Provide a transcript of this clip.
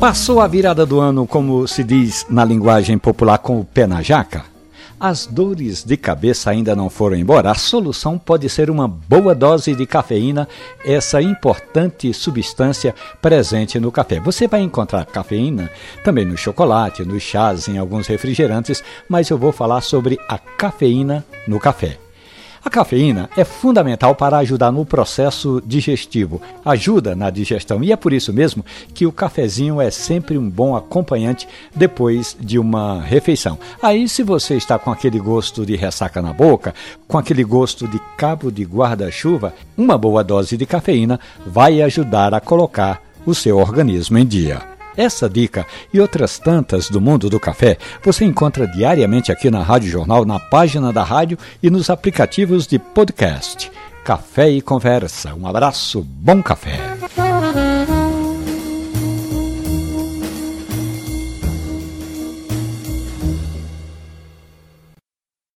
Passou a virada do ano, como se diz na linguagem popular, com o pé na jaca? As dores de cabeça ainda não foram embora. A solução pode ser uma boa dose de cafeína, essa importante substância presente no café. Você vai encontrar cafeína também no chocolate, nos chás, em alguns refrigerantes, mas eu vou falar sobre a cafeína no café. A cafeína é fundamental para ajudar no processo digestivo, ajuda na digestão e é por isso mesmo que o cafezinho é sempre um bom acompanhante depois de uma refeição. Aí, se você está com aquele gosto de ressaca na boca, com aquele gosto de cabo de guarda-chuva, uma boa dose de cafeína vai ajudar a colocar o seu organismo em dia. Essa dica e outras tantas do mundo do café você encontra diariamente aqui na Rádio Jornal, na página da rádio e nos aplicativos de podcast. Café e Conversa. Um abraço, bom café.